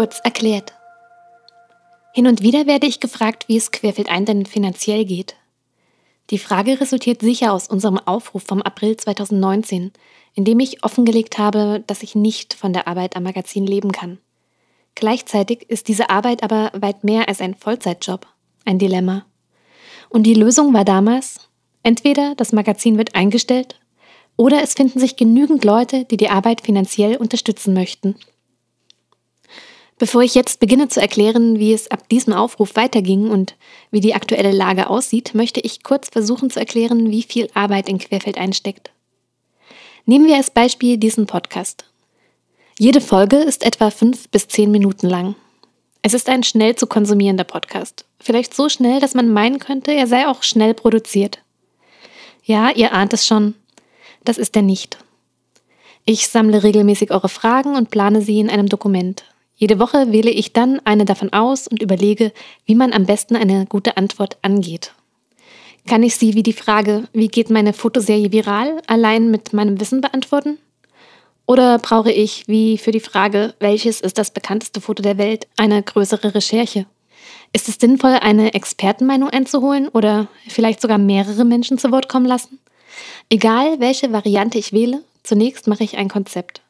Kurz erklärt. Hin und wieder werde ich gefragt, wie es Querfeld ein denn finanziell geht. Die Frage resultiert sicher aus unserem Aufruf vom April 2019, in dem ich offengelegt habe, dass ich nicht von der Arbeit am Magazin leben kann. Gleichzeitig ist diese Arbeit aber weit mehr als ein Vollzeitjob, ein Dilemma. Und die Lösung war damals, entweder das Magazin wird eingestellt oder es finden sich genügend Leute, die die Arbeit finanziell unterstützen möchten. Bevor ich jetzt beginne zu erklären, wie es ab diesem Aufruf weiterging und wie die aktuelle Lage aussieht, möchte ich kurz versuchen zu erklären, wie viel Arbeit in Querfeld einsteckt. Nehmen wir als Beispiel diesen Podcast. Jede Folge ist etwa fünf bis zehn Minuten lang. Es ist ein schnell zu konsumierender Podcast. Vielleicht so schnell, dass man meinen könnte, er sei auch schnell produziert. Ja, ihr ahnt es schon. Das ist er nicht. Ich sammle regelmäßig eure Fragen und plane sie in einem Dokument. Jede Woche wähle ich dann eine davon aus und überlege, wie man am besten eine gute Antwort angeht. Kann ich sie wie die Frage, wie geht meine Fotoserie viral, allein mit meinem Wissen beantworten? Oder brauche ich, wie für die Frage, welches ist das bekannteste Foto der Welt, eine größere Recherche? Ist es sinnvoll, eine Expertenmeinung einzuholen oder vielleicht sogar mehrere Menschen zu Wort kommen lassen? Egal, welche Variante ich wähle, zunächst mache ich ein Konzept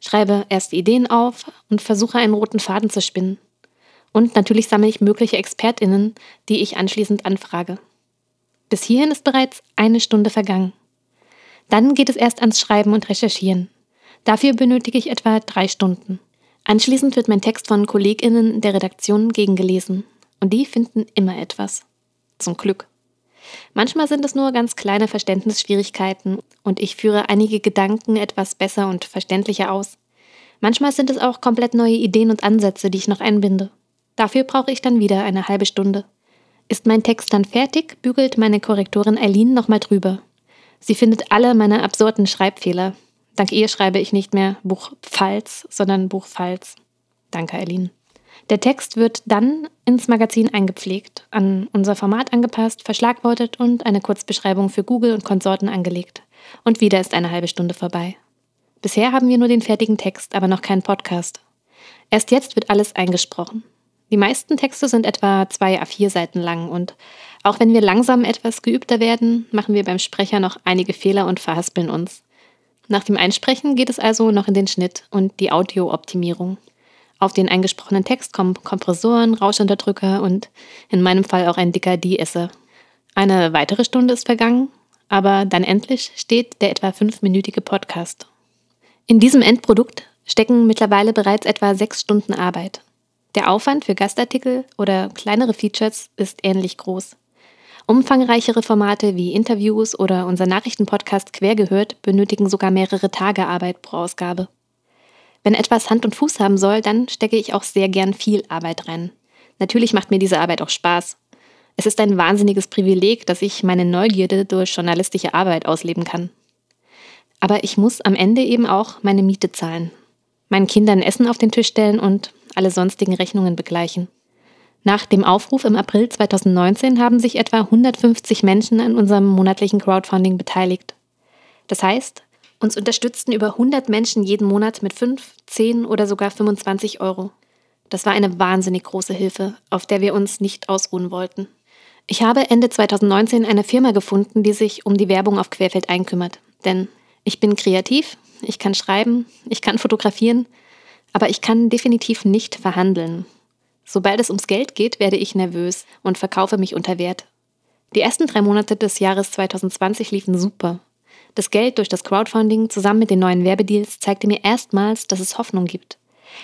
schreibe erste Ideen auf und versuche einen roten Faden zu spinnen. Und natürlich sammle ich mögliche ExpertInnen, die ich anschließend anfrage. Bis hierhin ist bereits eine Stunde vergangen. Dann geht es erst ans Schreiben und Recherchieren. Dafür benötige ich etwa drei Stunden. Anschließend wird mein Text von KollegInnen der Redaktion gegengelesen. Und die finden immer etwas. Zum Glück. Manchmal sind es nur ganz kleine Verständnisschwierigkeiten und ich führe einige Gedanken etwas besser und verständlicher aus. Manchmal sind es auch komplett neue Ideen und Ansätze, die ich noch einbinde. Dafür brauche ich dann wieder eine halbe Stunde. Ist mein Text dann fertig, bügelt meine Korrektorin Eileen nochmal drüber. Sie findet alle meine absurden Schreibfehler. Dank ihr schreibe ich nicht mehr Buch Pfalz, sondern Buch Pfalz. Danke, Eileen. Der Text wird dann ins Magazin eingepflegt, an unser Format angepasst, verschlagwortet und eine Kurzbeschreibung für Google und Konsorten angelegt. Und wieder ist eine halbe Stunde vorbei. Bisher haben wir nur den fertigen Text, aber noch keinen Podcast. Erst jetzt wird alles eingesprochen. Die meisten Texte sind etwa zwei A4 Seiten lang und auch wenn wir langsam etwas geübter werden, machen wir beim Sprecher noch einige Fehler und verhaspeln uns. Nach dem Einsprechen geht es also noch in den Schnitt und die Audiooptimierung. Auf den eingesprochenen Text kommen Kompressoren, Rauschunterdrücker und in meinem Fall auch ein dicker De-Esser. Eine weitere Stunde ist vergangen, aber dann endlich steht der etwa fünfminütige Podcast. In diesem Endprodukt stecken mittlerweile bereits etwa sechs Stunden Arbeit. Der Aufwand für Gastartikel oder kleinere Features ist ähnlich groß. Umfangreichere Formate wie Interviews oder unser Nachrichtenpodcast Quergehört benötigen sogar mehrere Tage Arbeit pro Ausgabe. Wenn etwas Hand und Fuß haben soll, dann stecke ich auch sehr gern viel Arbeit rein. Natürlich macht mir diese Arbeit auch Spaß. Es ist ein wahnsinniges Privileg, dass ich meine Neugierde durch journalistische Arbeit ausleben kann. Aber ich muss am Ende eben auch meine Miete zahlen, meinen Kindern Essen auf den Tisch stellen und alle sonstigen Rechnungen begleichen. Nach dem Aufruf im April 2019 haben sich etwa 150 Menschen an unserem monatlichen Crowdfunding beteiligt. Das heißt, uns unterstützten über 100 Menschen jeden Monat mit 5, 10 oder sogar 25 Euro. Das war eine wahnsinnig große Hilfe, auf der wir uns nicht ausruhen wollten. Ich habe Ende 2019 eine Firma gefunden, die sich um die Werbung auf Querfeld einkümmert. Denn ich bin kreativ, ich kann schreiben, ich kann fotografieren, aber ich kann definitiv nicht verhandeln. Sobald es ums Geld geht, werde ich nervös und verkaufe mich unter Wert. Die ersten drei Monate des Jahres 2020 liefen super. Das Geld durch das Crowdfunding zusammen mit den neuen Werbedeals zeigte mir erstmals, dass es Hoffnung gibt.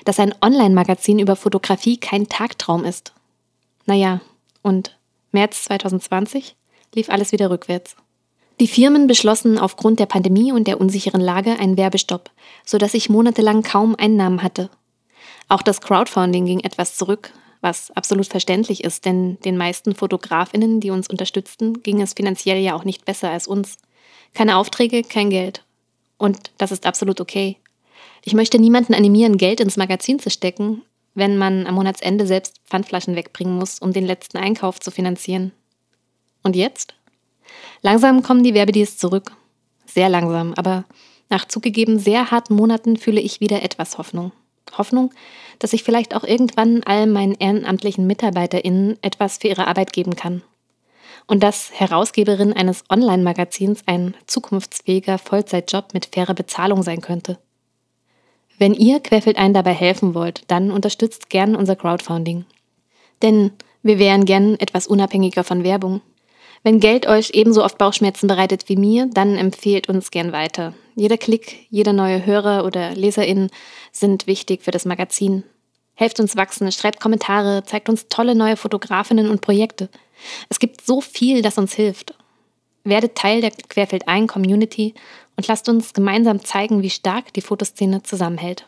Dass ein Online-Magazin über Fotografie kein Tagtraum ist. Naja, und März 2020 lief alles wieder rückwärts. Die Firmen beschlossen aufgrund der Pandemie und der unsicheren Lage einen Werbestopp, sodass ich monatelang kaum Einnahmen hatte. Auch das Crowdfunding ging etwas zurück, was absolut verständlich ist, denn den meisten Fotografinnen, die uns unterstützten, ging es finanziell ja auch nicht besser als uns. Keine Aufträge, kein Geld. Und das ist absolut okay. Ich möchte niemanden animieren, Geld ins Magazin zu stecken, wenn man am Monatsende selbst Pfandflaschen wegbringen muss, um den letzten Einkauf zu finanzieren. Und jetzt? Langsam kommen die Werbedeals zurück. Sehr langsam, aber nach zugegeben sehr harten Monaten fühle ich wieder etwas Hoffnung. Hoffnung, dass ich vielleicht auch irgendwann all meinen ehrenamtlichen MitarbeiterInnen etwas für ihre Arbeit geben kann. Und dass Herausgeberin eines Online-Magazins ein zukunftsfähiger Vollzeitjob mit fairer Bezahlung sein könnte. Wenn ihr Querfeld ein dabei helfen wollt, dann unterstützt gern unser Crowdfunding. Denn wir wären gern etwas unabhängiger von Werbung. Wenn Geld euch ebenso oft Bauchschmerzen bereitet wie mir, dann empfehlt uns gern weiter. Jeder Klick, jeder neue Hörer oder Leserin sind wichtig für das Magazin. Helft uns wachsen, schreibt Kommentare, zeigt uns tolle neue Fotografinnen und Projekte. Es gibt so viel, das uns hilft. Werdet Teil der Querfeld ein Community und lasst uns gemeinsam zeigen, wie stark die Fotoszene zusammenhält.